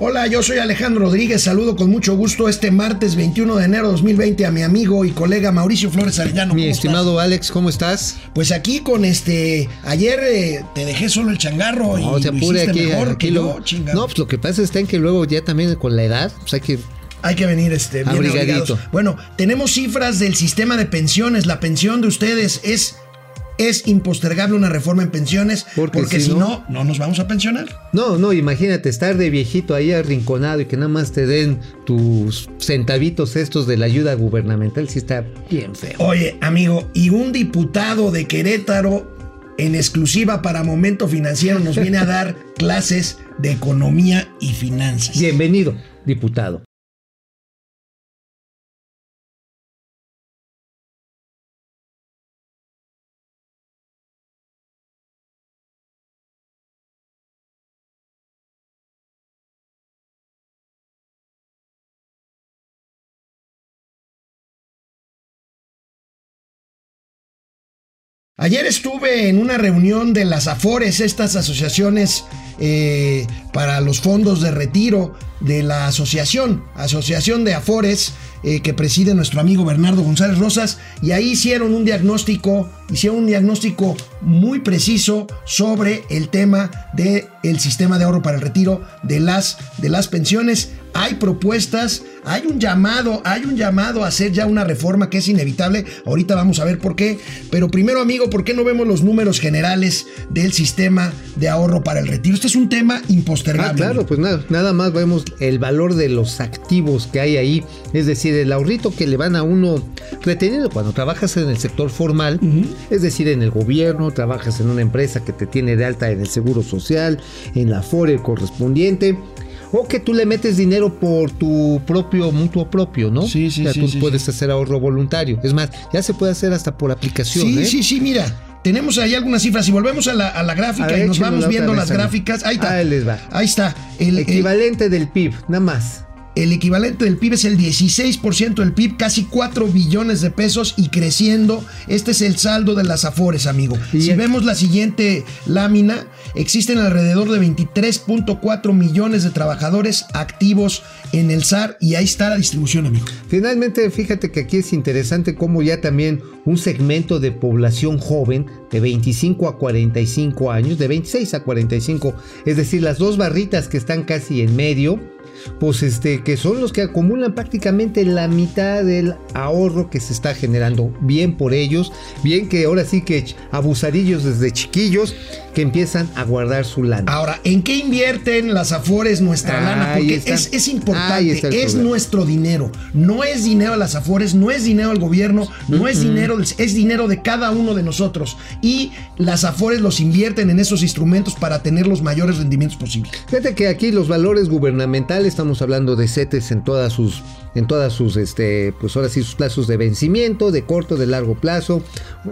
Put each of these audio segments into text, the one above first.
Hola, yo soy Alejandro Rodríguez. Saludo con mucho gusto este martes 21 de enero de 2020 a mi amigo y colega Mauricio Flores Arellano. Mi estimado Alex, ¿cómo estás? Pues aquí con este. Ayer eh, te dejé solo el changarro no, y se apure lo aquí, mejor aquí que lo, yo, No, pues lo que pasa es que luego ya también con la edad, pues hay que hay que venir este, bien Abrigadito. Bueno, tenemos cifras del sistema de pensiones. La pensión de ustedes es, es impostergable una reforma en pensiones Porque porque, si si no- no, no nos vamos a pensionar. No, no, imagínate estar de viejito ahí arrinconado y que nada más te den tus centavitos estos de la ayuda gubernamental, sí está bien feo. Oye, amigo, y un diputado de Querétaro en exclusiva para Momento Financiero nos viene a dar clases de economía y finanzas. Bienvenido, diputado. Ayer estuve en una reunión de las AFORES, estas asociaciones eh, para los fondos de retiro de la asociación, Asociación de Afores, eh, que preside nuestro amigo Bernardo González Rosas, y ahí hicieron un diagnóstico, hicieron un diagnóstico muy preciso sobre el tema del el sistema de ahorro para el retiro de las, de las pensiones. Hay propuestas, hay un llamado, hay un llamado a hacer ya una reforma que es inevitable. Ahorita vamos a ver por qué. Pero primero, amigo, ¿por qué no vemos los números generales del sistema de ahorro para el retiro? Este es un tema impostergable. Ah, claro, pues nada, nada más vemos el valor de los activos que hay ahí, es decir, el ahorrito que le van a uno reteniendo cuando trabajas en el sector formal, es decir, en el gobierno, trabajas en una empresa que te tiene de alta en el seguro social, en la FORE correspondiente. O que tú le metes dinero por tu propio mutuo propio, ¿no? Sí, sí, O sea, sí, tú sí, puedes sí. hacer ahorro voluntario. Es más, ya se puede hacer hasta por aplicación. Sí, ¿eh? sí, sí, mira. Tenemos ahí algunas cifras. Si volvemos a la, a la gráfica A ver, y nos vamos viendo las gráficas. Ahí está. Ahí les va. Ahí está. El, el- Equivalente del PIB, nada más. El equivalente del PIB es el 16% del PIB, casi 4 billones de pesos y creciendo. Este es el saldo de las Afores, amigo. Y si el- vemos la siguiente lámina, existen alrededor de 23.4 millones de trabajadores activos en el SAR y ahí está la distribución, amigo. Finalmente, fíjate que aquí es interesante cómo ya también un segmento de población joven de 25 a 45 años, de 26 a 45, es decir, las dos barritas que están casi en medio, pues este, que son los que acumulan prácticamente la mitad del ahorro que se está generando. Bien por ellos, bien que ahora sí que abusadillos desde chiquillos que empiezan a guardar su lana. Ahora, ¿en qué invierten las Afores nuestra lana? Porque es, importante, es problema. nuestro dinero. No es dinero de las Afores, no es dinero del gobierno, no es dinero, es dinero de cada uno de nosotros. Y las Afores los invierten en esos instrumentos para tener los mayores rendimientos posibles. Fíjate que aquí los valores gubernamentales, estamos hablando de CETES en todas sus, en todas sus, este, pues ahora sí, sus plazos de vencimiento, de corto, de largo plazo,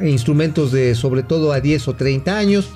e instrumentos de sobre todo a 10 o 30 años,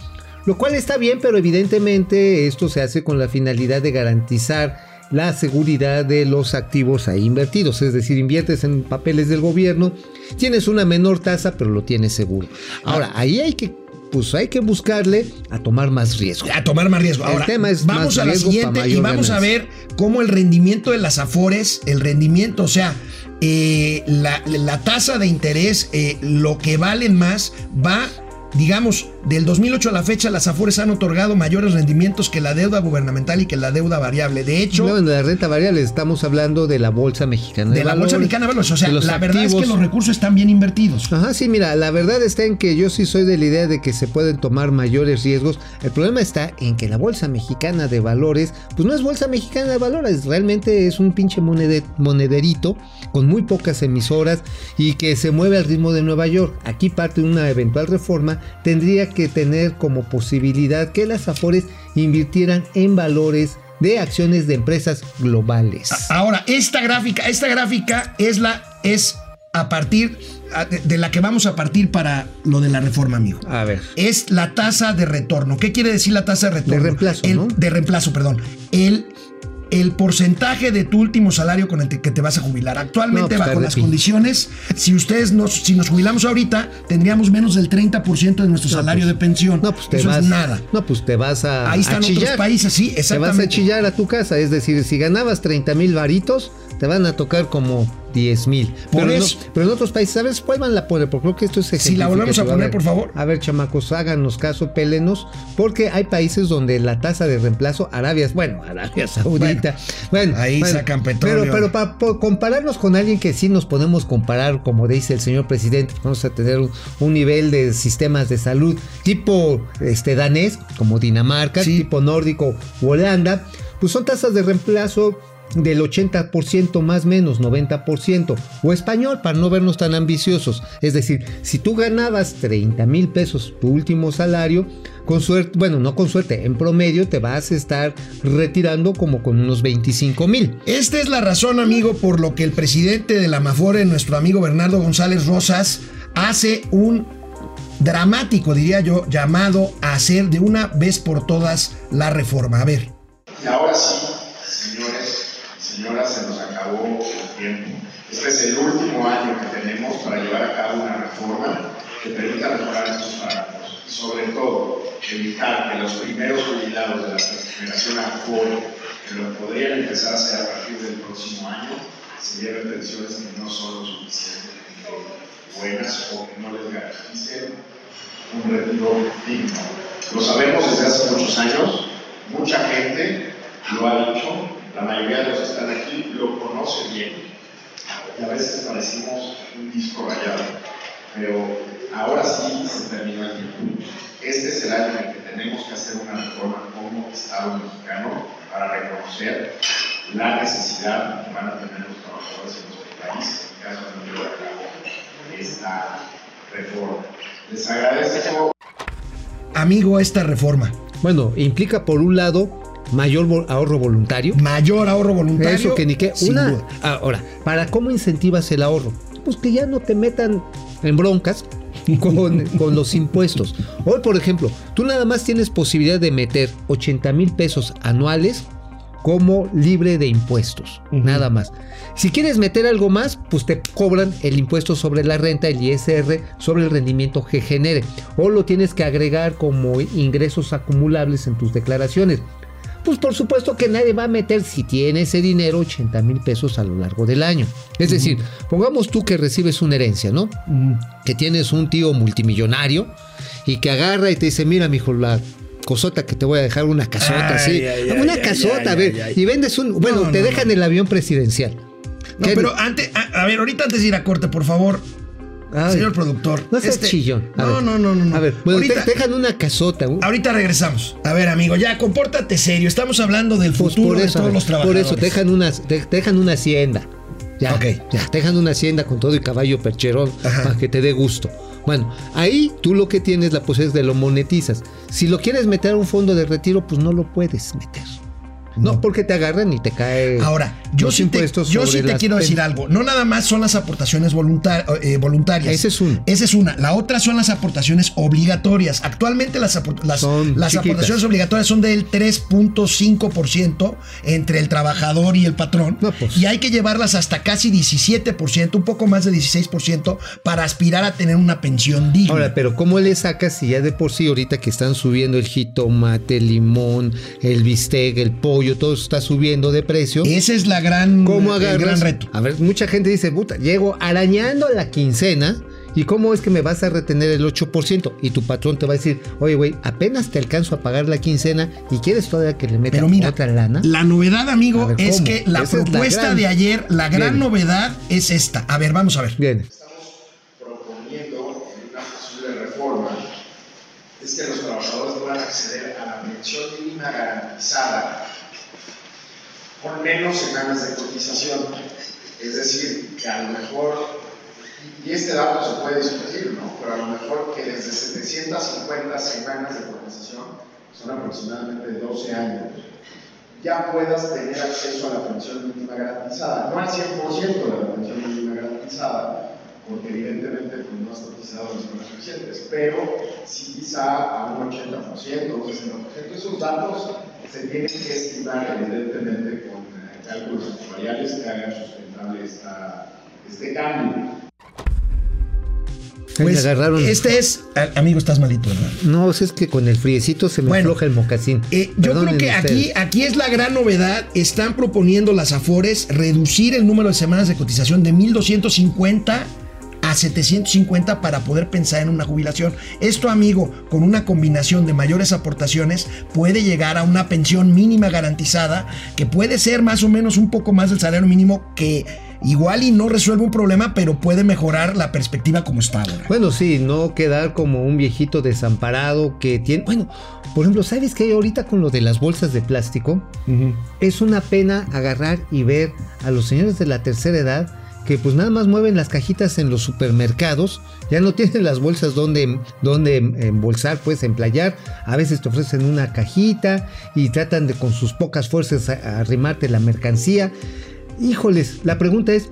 lo cual está bien, pero evidentemente esto se hace con la finalidad de garantizar la seguridad de los activos ahí invertidos, es decir, inviertes en papeles del gobierno, tienes una menor tasa, pero lo tienes seguro. Ahora, ahí hay que, pues hay que buscarle a tomar más riesgo. A tomar más riesgo. El Ahora, tema es vamos más a la siguiente y vamos a ver cómo el rendimiento de las Afores, el rendimiento, o sea, eh, la, la tasa de interés, eh, lo que valen más, va, digamos, del 2008 a la fecha, las Afores han otorgado mayores rendimientos que la deuda gubernamental y que la deuda variable. De hecho, No, en la renta variable estamos hablando de la Bolsa Mexicana de, de la Bolsa Mexicana de Valores. O sea, la verdad es que los recursos están bien invertidos. Ajá, sí, mira, la verdad está en que yo sí soy de la idea de que se pueden tomar mayores riesgos. El problema está en que la Bolsa Mexicana de Valores, pues no es Bolsa Mexicana de Valores, realmente es un pinche monede- monederito con muy pocas emisoras y que se mueve al ritmo de Nueva York. Aquí parte una eventual reforma tendría que tener como posibilidad que las Afores invirtieran en valores de acciones de empresas globales. Ahora, esta gráfica, esta gráfica es la es a partir de, de la que vamos a partir para lo de la reforma, amigo. A ver. Es la tasa de retorno. ¿Qué quiere decir la tasa de retorno? De reemplazo, El- ¿no? De reemplazo, perdón. El el porcentaje de tu último salario con el que te vas a jubilar. Actualmente, No, pues, bajo las condiciones, si ustedes nos, si nos jubilamos ahorita, tendríamos menos del 30% de nuestro salario de pensión. No, pues te Eso vas. es nada. No, pues te vas a. Ahí están a otros países, sí, Te vas a exactamente. chillar a tu casa. Es decir, si ganabas 30 mil varitos, te van a tocar como 10 mil. Por Pero, no- eso- pero en otros países, ¿sabes cuál van a poner? Porque creo que esto es Si la volvemos a poner, ver, por favor. A ver, chamacos, háganos caso, pélenos. Porque hay países donde la tasa de reemplazo, Arabia, bueno, Arabia Saudita. Bueno, ahí bueno, sacan petróleo. Pero, pero para compararnos con alguien que sí nos podemos comparar, como dice el señor presidente, vamos a tener un, un nivel de sistemas de salud tipo este danés, como Dinamarca, Sí. tipo nórdico Holanda, pues son tasas de reemplazo del 80% más menos 90% o español para no vernos tan ambiciosos es decir si tú ganabas 30 mil pesos tu último salario con suerte bueno no con suerte en promedio te vas a estar retirando como con unos 25 mil Esta es la razón, amigo, por lo que el presidente de la Mafore, nuestro amigo Bernardo González Rosas, hace un dramático, diría yo, llamado a hacer de una vez por todas la reforma. A ver. Y ahora sí, señores y señoras, se nos acabó el tiempo. Este es el último año que tenemos para llevar a cabo una reforma que permita mejorar estos parámetros y sobre todo evitar que los primeros jubilados de la generación Afore, que lo podrían empezar a hacer a partir del próximo año, se lleven pensiones que no son suficientemente buenas o que no les garanticen un retiro digno. Lo sabemos desde hace muchos años, mucha gente lo ha dicho, la mayoría de los que están aquí lo conocen bien y a veces parecimos un disco rayado, pero ahora sí se terminó el tiempo. Este es el año en el que tenemos que hacer una reforma como Estado mexicano para reconocer la necesidad que van a tener los trabajadores en nuestro país en caso de no llevar a cabo esta reforma. Les agradezco Amigo, esta reforma. bueno implica por un lado mayor ahorro voluntario Mayor ahorro voluntario. Eso que ni qué. Una, duda. ahora, ¿para cómo incentivas el ahorro? Pues que ya no te metan en broncas con, con los impuestos. Hoy, por ejemplo, tú nada más tienes posibilidad de meter 80 mil pesos anuales como libre de impuestos. Nada más. Si quieres meter algo más, pues te cobran el impuesto sobre la renta, el ISR, sobre el rendimiento que genere. O lo tienes que agregar como ingresos acumulables en tus declaraciones. Pues por supuesto que nadie va a meter si tiene ese dinero 80 mil pesos a lo largo del año. Es decir, pongamos tú que recibes una herencia, ¿no? Que tienes un tío multimillonario y que agarra y te dice, mira, mijo, la cosota que te voy a dejar una casota, Ay, sí. ay, ay, una ay, casota, a ver. Y vendes un, bueno, No, te no, dejan no. el avión presidencial. No, pero antes, a, a ver, ahorita antes de ir a corte, por favor, Ay, señor productor. No seas este- chillón. A No, ver. no, no, no, no. A ver, bueno, ahorita, te dejan una casota. ahorita regresamos. A ver, amigo, ya compórtate serio. Estamos hablando del Pues futuro por de eso, a todos ver, los por trabajadores. eso te dejan una, te, dejan una hacienda. Ya, Ok. ya, dejan una hacienda con todo y caballo percherón Ajá. para que te dé gusto. Bueno, ahí tú lo que tienes la posibilidad de lo monetizas. Si lo quieres meter a un fondo de retiro, pues no lo puedes meter. No, porque te agarran y te cae. Ahora, yo los sí te, yo sí te quiero decir algo. No nada más son las aportaciones voluntar- eh, voluntarias. Ese es uno. Esa es una. La otra son las aportaciones obligatorias. Actualmente las, las, aportaciones obligatorias son del 3.5% entre el trabajador y el patrón. No, pues. Y hay que llevarlas hasta casi 17%, un poco más de 16% para aspirar a tener una pensión digna. Ahora, pero ¿cómo le sacas si ya de por sí ahorita que están subiendo el jitomate, el limón, el bistec, el pollo, todo eso está subiendo de precio? Ese es la gran, ¿Cómo el gran reto. A ver, mucha gente dice, puta, llego arañando la quincena. ¿Y cómo es que me vas a retener el 8%? Y tu patrón te va a decir, oye, güey, apenas te alcanzo a pagar la quincena y quieres todavía que le meta Pero mira, otra lana. la novedad, amigo, ver, es que la Esa es la propuesta gran- de ayer, la gran Bien. novedad es esta. A ver, vamos a ver. Bien. estamos proponiendo en una posible reforma es que los trabajadores puedan acceder a la pensión mínima garantizada con menos semanas de cotización. Es decir, que a lo mejor, y este dato se puede discutir, ¿no? Pero a lo mejor que desde 750 semanas de cotización, son aproximadamente 12 años, ya puedas tener acceso a la pensión mínima garantizada, no al 100% de la pensión mínima garantizada, porque evidentemente pues, no has cotizado las horas suficientes, pero sí quizá a un 80%, un 60%. Esos datos se tienen que estimar evidentemente con eh, cálculos actuariales que hagan sustentable esta, este cambio. Pues, este es, amigo, estás malito, ¿verdad? No, es que con el friecito se me afloja el mocasín. Eh, yo creo que aquí, aquí es la gran novedad. Están proponiendo las Afores reducir el número de semanas de cotización de 1250 a 750 para poder pensar en una jubilación. Esto, amigo, con una combinación de mayores aportaciones, puede llegar a una pensión mínima garantizada que puede ser más o menos un poco más del salario mínimo que igual y no resuelve un problema, pero puede mejorar la perspectiva como está ahora. Bueno, sí, no quedar como un viejito desamparado que tiene. Bueno, por ejemplo, ¿sabes qué? Ahorita con lo de las bolsas de plástico, es una pena agarrar y ver a los señores de la tercera edad que pues nada más mueven las cajitas en los supermercados, ya no tienen las bolsas donde, donde embolsar, pues emplayar, a veces te ofrecen una cajita y tratan de con sus pocas fuerzas arrimarte la mercancía. Híjoles, la pregunta es,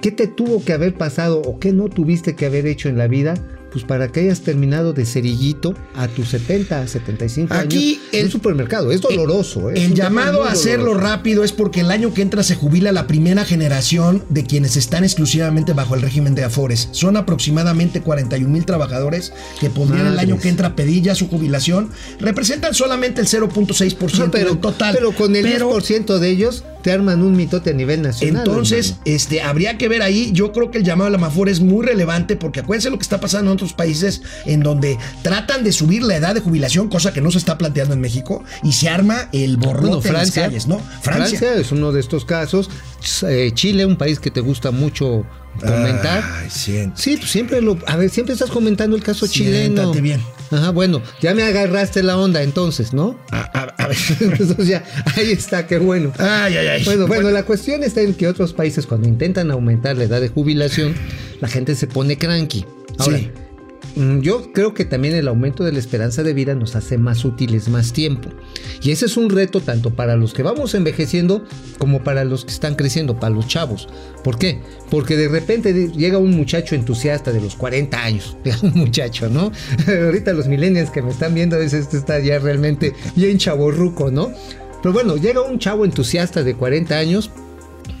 ¿qué te tuvo que haber pasado o qué no tuviste que haber hecho en la vida pues para que hayas terminado de cerillito a tus 70, 75 Aquí años el, supermercado. Es doloroso. ¿eh? el llamado a hacerlo rápido es porque el año que entra se jubila la primera generación de quienes están exclusivamente bajo el régimen de Afores. Son aproximadamente 41 mil trabajadores que podrían el año que entra pedir ya su jubilación. Representan solamente el 0.6% del total. Pero con el 10% de ellos te arman un mitote a nivel nacional. Entonces, este, habría que ver ahí. Yo creo que el llamado a la Mafor es muy relevante porque acuérdense lo que está pasando en otros países en donde tratan de subir la edad de jubilación, cosa que no se está planteando en México, y se arma el borrote Francia, en las calles, ¿no? Francia. es uno de estos casos. Eh, Chile, un país que te gusta mucho comentar. sí. sí, pues siempre lo, a ver, siempre estás comentando el caso chileno. bien. Ajá, bueno, ya me agarraste la onda entonces, ¿no? A, ver. entonces ahí está, qué bueno. Ay, ay, ay. Bueno, bueno, la cuestión está en que otros países cuando intentan aumentar la edad de jubilación, la gente se pone cranky. Ahora, sí. Mm, yo creo que también el aumento de la esperanza de vida nos hace más útiles más tiempo. Y ese es un reto tanto para los que vamos envejeciendo como para los que están creciendo, para los chavos. ¿Por qué? Porque de repente llega un muchacho entusiasta de los 40 años, un muchacho, ¿no? Ahorita los millennials que me están viendo, a veces este está ya realmente bien chaborruco, ¿no? Pero bueno, llega un chavo entusiasta de 40 años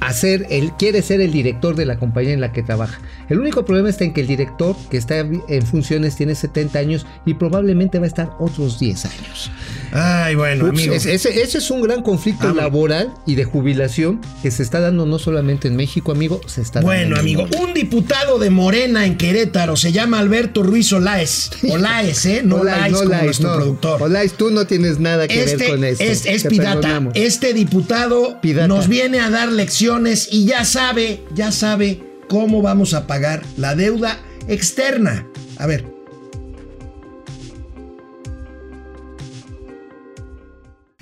hacer, él quiere ser el director de la compañía en la que trabaja. El único problema está en que el director que está en funciones tiene 70 años y probablemente va a estar otros 10 años. Ay, bueno, Ese, es un gran conflicto laboral y de jubilación que se está dando no solamente en México, amigo, se está Bueno, amigo, un diputado de Morena en Querétaro se llama Alberto Ruiz Olaez. Olaez, ¿eh? No Olaez, como nuestro productor. Olaez, tú no tienes nada que ver este con esto. Es, es Pidata. Este diputado nos viene a dar lecciones y ya sabe, ya sabe cómo vamos a pagar la deuda externa. A ver,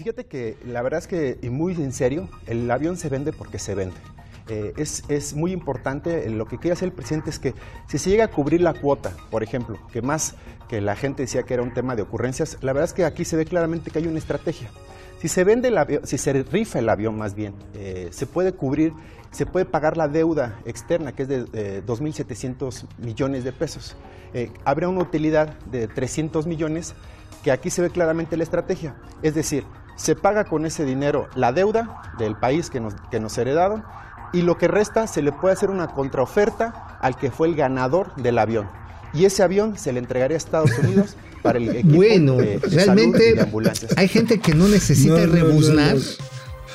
Fíjate que la verdad es que, y muy en serio, el avión se vende porque se vende. Eh, es, es, muy importante, lo que quiere hacer el presidente es que si se llega a cubrir la cuota, por ejemplo, que más que la gente decía que era un tema de ocurrencias, la verdad es que aquí se ve claramente que hay una estrategia. Si se vende el avión, si se rifa el avión más bien, eh, se puede cubrir, se puede pagar la deuda externa, que es de 2.700 millones de pesos. Eh, habría una utilidad de 300 millones, que aquí se ve claramente la estrategia. Es decir, se paga con ese dinero la deuda del país que nos, que nos heredaron y lo que resta se le puede hacer una contraoferta al que fue el ganador del avión. Y ese avión se le entregaría a Estados Unidos para el equipo bueno, realmente hay gente que no necesita rebuznar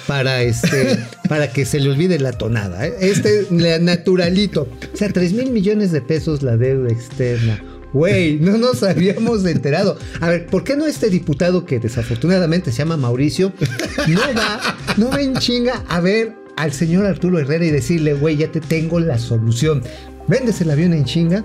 para este para que se le olvide la tonada. ¿eh? Este naturalito. O sea, 3 mil millones de pesos la deuda externa. Güey, no nos habíamos enterado. A ver, ¿por qué no este diputado que desafortunadamente se llama Mauricio no va, no va en chinga a ver al señor Arturo Herrera y decirle, güey, ya te tengo la solución. Vendes el avión en chinga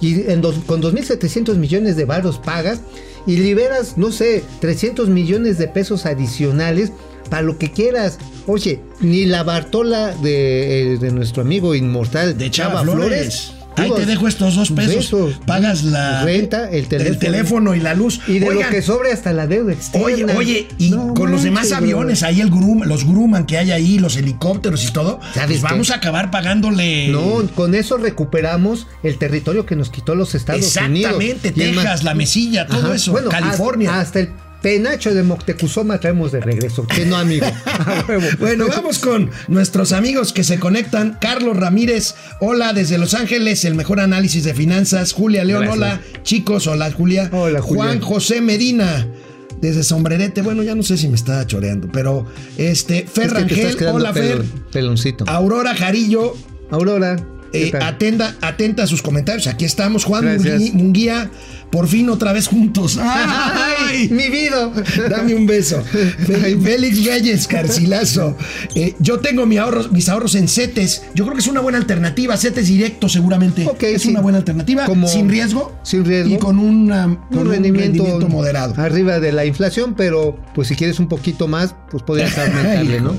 y en dos, con 2.700 millones de varos pagas y liberas, no sé, 300 millones de pesos adicionales para lo que quieras. Oye, ni la Bartola de, eh, de nuestro amigo inmortal de Chava, Flores Ahí te dejo estos dos pesos. Pagas la Renta, el teléfono. teléfono y la luz. Y de Oigan, lo que sobre hasta la deuda externa. Oye, oye, y No con los demás aviones, bro. ahí el Grumman, los Grumman que hay ahí, los helicópteros y todo, ¿Sabes pues vamos a acabar pagándole. No, con eso recuperamos el territorio que nos quitó los Estados Unidos. Exactamente, Y es Texas, más- la Mesilla, todo Ajá, eso, bueno, California. Hasta, hasta el penacho de Moctezuma traemos de regreso. Que no, amigo. Bueno, vamos con nuestros amigos que se conectan. Carlos Ramírez, hola desde Los Ángeles, el mejor análisis de finanzas. Julia León, Gracias. hola chicos, hola Julia. Hola, Julia. Juan José Medina. Desde Sombrerete, bueno, ya no sé si me está choreando, pero este, Fer Es que te estás Rangel, hola Fer, pelon- peloncito. Aurora Jarillo, Aurora. ¿qué eh, atenda, atenta a sus comentarios. Aquí estamos, Juan Munguía, por fin otra vez juntos. ¡Ay! mi vida. Dame un beso. Félix Reyes, Carcilazo. Eh, yo tengo ahorros, mis ahorros en CETES. Yo creo que es una buena alternativa. CETES directo, seguramente. Ok, es sí. una buena alternativa. Como- sin riesgo. sin riesgo. Y con, una, con un rendimiento, moderado. arriba de la inflación, pero pues si quieres un poquito más, pues podrías aumentarle, ¿no?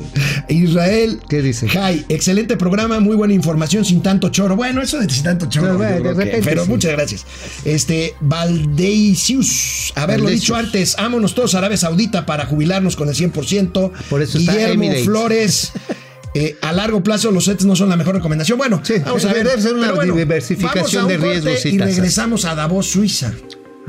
Israel. ¿Qué dice? Excelente programa, muy buena información, sin tanto choro. Bueno, eso de sin tanto choro. Bueno, que- pero sí. muchas gracias. Este, Valdeisius. Haberlo Valdecius. dicho antes, ámonos todos a Arabia Saudita para jubilarnos con el 100%. Por eso Guillermo. Flores. eh, a largo plazo los sets no son la mejor recomendación. Bueno, Sí, vamos a ver. debe ser una diversificación de riesgos y y regresamos a Davos, Suiza.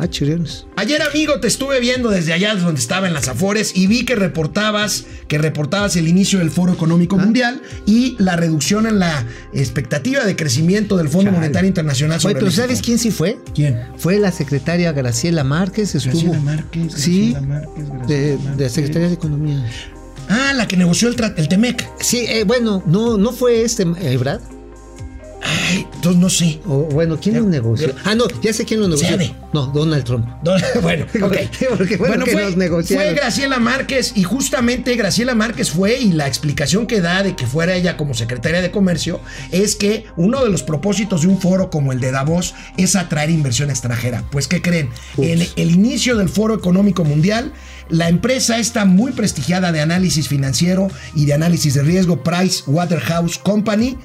Ah, chiriones. Ayer, amigo, te estuve viendo desde allá donde estaba en las Afores y vi que reportabas, que reportabas el inicio del Foro Económico Ah. Mundial y la reducción en la expectativa de crecimiento del Fondo Chale. Monetario Internacional sobre Oye, pero. ¿sabes quién sí fue? ¿Quién? Fue la secretaria Graciela Márquez, estuvo. Graciela Márquez, sí, Graciela Márquez, Graciela de, de Márquez. Secretaría de Economía. Ah, la que negoció el, el Temec. Sí, eh, bueno, no, no fue este Ebrad. Ay, entonces no sé. O bueno, ¿quién lo negoció? Ah, no, ya sé quién lo negoció. Sabe. No, Donald Trump. No, bueno, ok. Porque bueno que fue, fue Graciela Márquez y justamente Graciela Márquez fue y la explicación que da de que fuera ella como secretaria de comercio es que uno de los propósitos de un foro como el de Davos es atraer inversión extranjera. Pues ¿qué creen? En el inicio del Foro Económico Mundial, la empresa está muy prestigiada de análisis financiero y de análisis de riesgo Price Waterhouse Company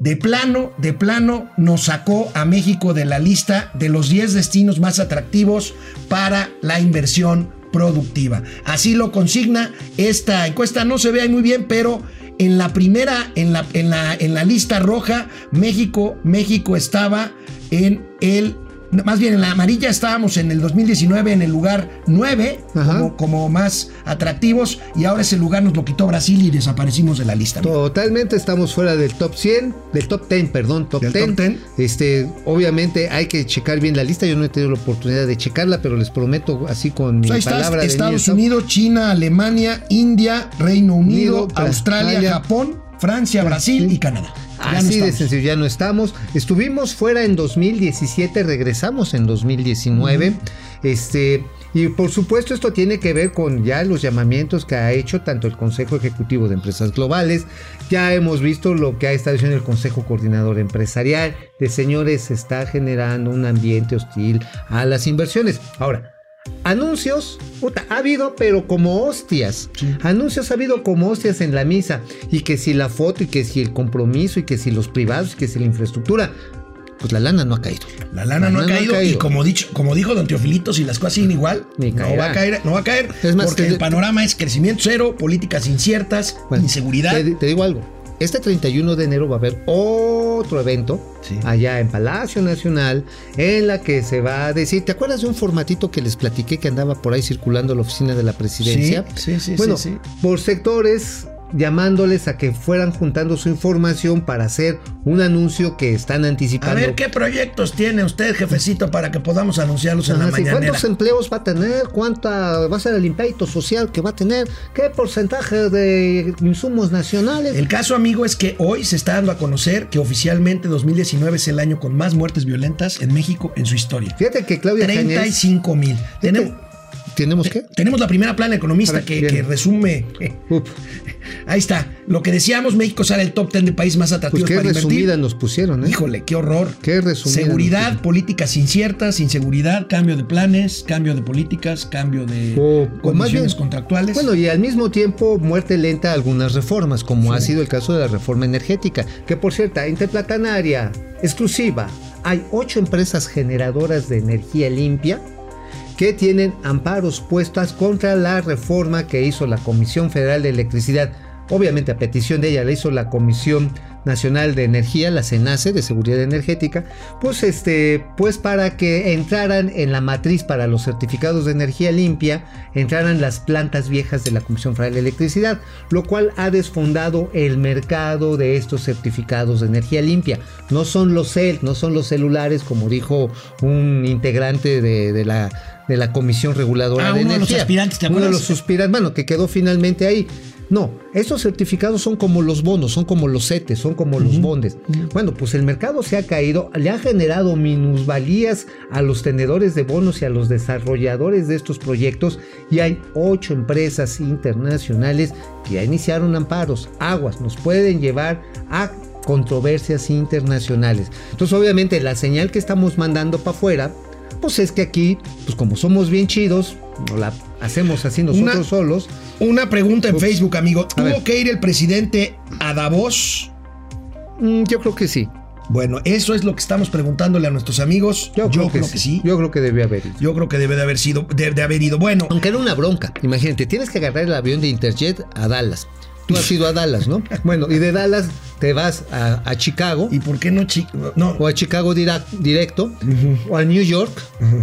de plano, de plano nos sacó a México de la lista de los 10 destinos más atractivos para la inversión productiva. Así lo consigna esta encuesta, no se ve muy bien, pero en la primera, en la, en la, en la lista roja, México, México estaba en el más bien en la amarilla estábamos en el 2019 en el lugar 9 Ajá. como, como más atractivos y ahora ese lugar nos lo quitó Brasil y desaparecimos de la lista. Totalmente estamos fuera del top 100, del top 10, perdón, top Del 10. top 10. Este, obviamente hay que checar bien la lista. Yo no he tenido la oportunidad de checarla, pero les prometo así con mi Pues ahí está, palabra de Estados Unidos, China, Alemania, India, Reino Unido, Unido, Australia, Australia. Japón, Francia, Brasil y Canadá. No Así de estamos. sencillo, ya no estamos. Estuvimos fuera en 2017, regresamos en 2019. Este, y por supuesto, esto tiene que ver con ya los llamamientos que ha hecho tanto el Consejo Ejecutivo de Empresas Globales. Ya hemos visto lo que ha estado diciendo el Consejo Coordinador Empresarial. De señores, se está generando un ambiente hostil a las inversiones. Ahora, Anuncios, puta, ha habido, pero como hostias. Anuncios ha habido como hostias en la misa. Y que si la foto, y que si el compromiso, y que si los privados, y que si la infraestructura. Pues la lana no ha caído. La lana no ha caído, y como, dicho, como dijo Don Teofilito, si las cosas siguen igual, Ni no va, a caer, no va a caer. Es más, porque te- el panorama es crecimiento cero, políticas inciertas, Bueno, inseguridad. Te, te digo algo. Este 31 de enero va a haber otro evento Sí. allá en Palacio Nacional en la que se va a decir, ¿te acuerdas de un formatito que les platiqué que andaba por ahí circulando la oficina de la presidencia? Sí, sí, sí, Bueno, sí, sí. por sectores llamándoles a que fueran juntando su información para hacer un anuncio que están anticipando. A ver, ¿qué proyectos tiene usted, jefecito, para que podamos anunciarlos en la Ajá, sí, mañanera? ¿Cuántos empleos va a tener? ¿Cuánta va a ser el impacto social que va a tener? ¿Qué porcentaje de insumos nacionales? El caso, amigo, es que hoy se está dando a conocer que oficialmente 2019 es el año con más muertes violentas en México en su historia. Fíjate que Claudia Cañez- 35 mil. Tenemos, ¿Tenemos qué? tenemos la primera plana economista ver, que, resume. Ahí está. Lo que decíamos, México sale el top 10 de países más pues atractivos qué para resumida invertir. nos pusieron, ¿eh? Híjole, qué horror. Qué resumida Seguridad, políticas inciertas, inseguridad, cambio de planes, cambio de políticas, cambio de O- condiciones bien- contractuales. Bueno, y al mismo tiempo muerte lenta a algunas reformas, como ha sido el caso de la reforma energética, que por cierto, interplatanaria, exclusiva. Hay ocho empresas generadoras de energía limpia que tienen amparos puestas contra la reforma que hizo la Comisión Federal de Electricidad. Obviamente a petición de ella la hizo la Comisión Nacional de Energía, la CENACE de Seguridad Energética, pues este, pues para que entraran en la matriz para los certificados de energía limpia, entraran las plantas viejas de la Comisión Federal de Electricidad, lo cual ha desfondado el mercado de estos certificados de energía limpia. No son los CEL, no son los celulares, como dijo un integrante de, la de la Comisión Reguladora ah, de uno Energía. De los aspirantes, ¿te uno de los aspirantes, bueno, que quedó finalmente ahí. No, estos certificados son como los bonos, son como los CETES, son como los bondes. Bueno, pues el mercado se ha caído, le ha generado minusvalías a los tenedores de bonos y a los desarrolladores de estos proyectos y hay ocho empresas internacionales que ya iniciaron amparos. Aguas nos pueden llevar a controversias internacionales. Entonces, obviamente, la señal que estamos mandando para afuera, pues es que aquí, pues como somos bien chidos, no la hacemos así nosotros solos. Una pregunta en Facebook, amigo. ¿Tuvo que ir el presidente a Davos? Mm, yo creo que sí. Bueno, eso es lo que estamos preguntándole a nuestros amigos. Yo, creo, que, sí. Yo creo que debe haber ido. Yo creo que debe de haber sido, de haber ido. Bueno. Aunque era una bronca. Imagínate, tienes que agarrar el avión de Interjet a Dallas. Tú has ido a Dallas, ¿no? Bueno, y de Dallas te vas a, Chicago. ¿Y por qué no, no. O a Chicago directo, o a New York,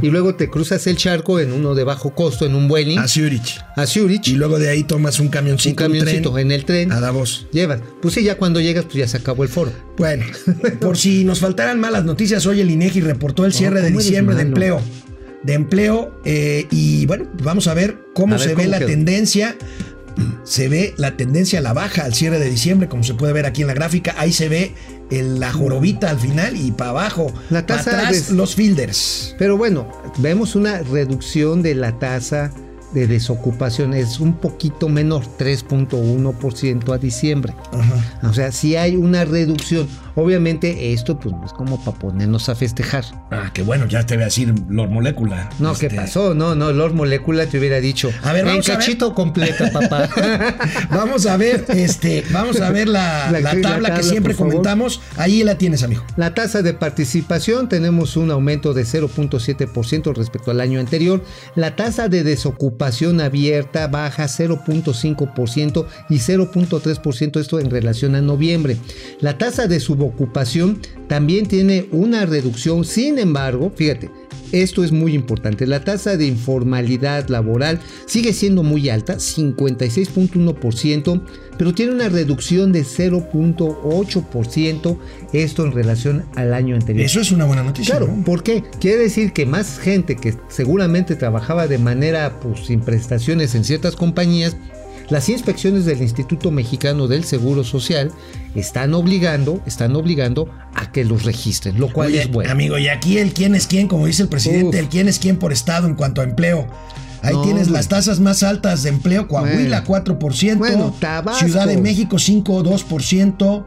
y luego te cruzas el charco en uno de bajo costo, en un vueling. A Zurich. A Zurich. Y luego de ahí tomas un camioncito. Un camioncito en el tren. A Davos. Llevas. Pues sí, ya cuando llegas, pues ya se acabó el foro. Bueno, por si nos faltaran malas noticias, hoy el INEGI reportó el cierre de diciembre de empleo. De empleo, eh, y bueno, vamos a ver cómo se ve la tendencia se ve la tendencia a la baja al cierre de diciembre, como se puede ver aquí en la gráfica. Ahí se ve la jorobita al final y para abajo. La tasa atrás, los fielders. Pero bueno, vemos una reducción de la tasa de desocupación es un poquito menor, 3.1% a diciembre. O sea, si hay una reducción. Obviamente esto pues no es como para ponernos a festejar. Ah, qué bueno, ya te voy a decir Lord Molecula. No, ¿qué este. pasó? No, no, Lord Molecula te hubiera dicho. A ver, vamos en cachito completa, papá. vamos a ver, este, vamos a ver la, tabla, que siempre comentamos. Ahí la tienes, amigo. La tasa de participación, tenemos un aumento de 0.7% respecto al año anterior. La tasa de desocupación abierta baja 0.5% y 0.3% esto en relación a noviembre. La tasa de sub ocupación también tiene una reducción, sin embargo, fíjate, esto es muy importante. La tasa de informalidad laboral sigue siendo muy alta, 56.1%, pero tiene una reducción de 0.8%, esto en relación al año anterior. Eso es una buena noticia. Claro, ¿por qué? Quiere decir que más gente que seguramente trabajaba de manera pues, sin prestaciones en ciertas compañías, las inspecciones del Instituto Mexicano del Seguro Social están obligando, están obligando a que los registren, lo cual es bueno. Amigo, y aquí el quién es quién, como dice el presidente, el quién es quién por estado en cuanto a empleo. Ahí tienes las tasas más altas de empleo, Coahuila 4%, Ciudad de México 5.2%,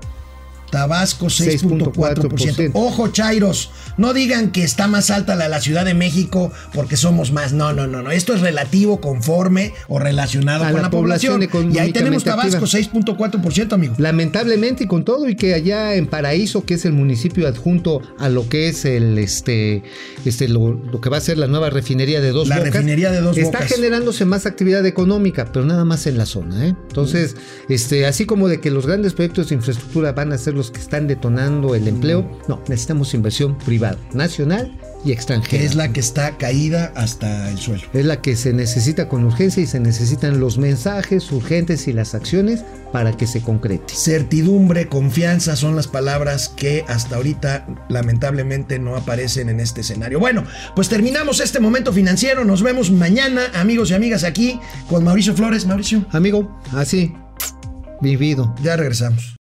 Tabasco 6.4%. Ojo, Chairos, no digan que está más alta la de la Ciudad de México porque somos más. No, no, no, no. Esto es relativo, conforme o relacionado con la, población. y ahí tenemos Tabasco 6.4%, amigo. Lamentablemente y con todo y que allá en Paraíso, que es el municipio adjunto a lo que es el este este lo, que va a ser la nueva refinería de Dos la refinería de Dos está generándose más actividad económica, pero nada más en la zona, ¿eh? Entonces, este así como de que los grandes proyectos de infraestructura van a ser los que están detonando el empleo. No, necesitamos inversión privada, nacional y extranjera. Es la que está caída hasta el suelo. Es la que se necesita con urgencia y se necesitan los mensajes urgentes y las acciones para que se concrete. Certidumbre, confianza son las palabras que hasta ahorita lamentablemente no aparecen en este escenario. Bueno, pues terminamos este momento financiero. Nos vemos mañana, amigos y amigas, aquí con Mauricio Flores. Mauricio. Amigo, así, vivido. Ya regresamos.